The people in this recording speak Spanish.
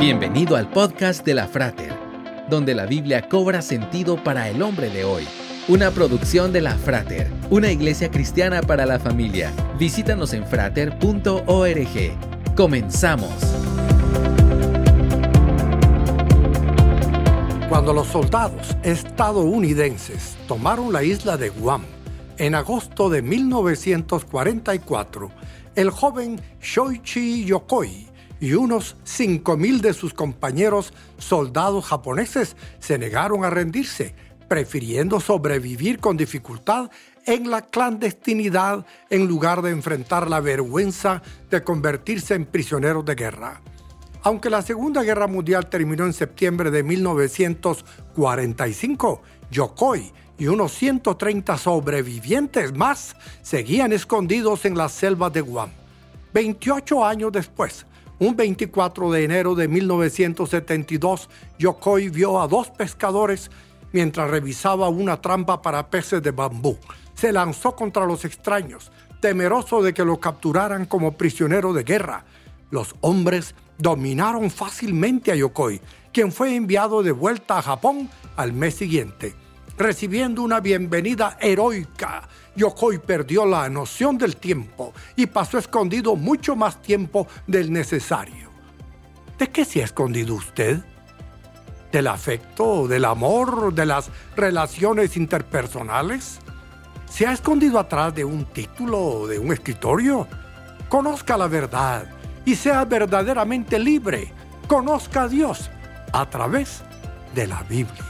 Bienvenido al podcast de la Frater, donde la Biblia cobra sentido para el hombre de hoy. Una producción de la Frater, una iglesia cristiana para la familia. Visítanos en frater.org. Comenzamos. Cuando los soldados estadounidenses tomaron la isla de Guam en agosto de 1944, el joven Shoichi Yokoi y unos 5.000 de sus compañeros soldados japoneses se negaron a rendirse, prefiriendo sobrevivir con dificultad en la clandestinidad en lugar de enfrentar la vergüenza de convertirse en prisioneros de guerra. Aunque la Segunda Guerra Mundial terminó en septiembre de 1945, Yokoi y unos 130 sobrevivientes más seguían escondidos en las selvas de Guam. 28 años después, un 24 de enero de 1972, Yokoi vio a dos pescadores mientras revisaba una trampa para peces de bambú. Se lanzó contra los extraños, temeroso de que lo capturaran como prisionero de guerra. Los hombres dominaron fácilmente a Yokoi, quien fue enviado de vuelta a Japón al mes siguiente recibiendo una bienvenida heroica. Yokoi perdió la noción del tiempo y pasó escondido mucho más tiempo del necesario. ¿De qué se ha escondido usted? ¿Del afecto, del amor, de las relaciones interpersonales? ¿Se ha escondido atrás de un título, de un escritorio? Conozca la verdad y sea verdaderamente libre. Conozca a Dios a través de la Biblia.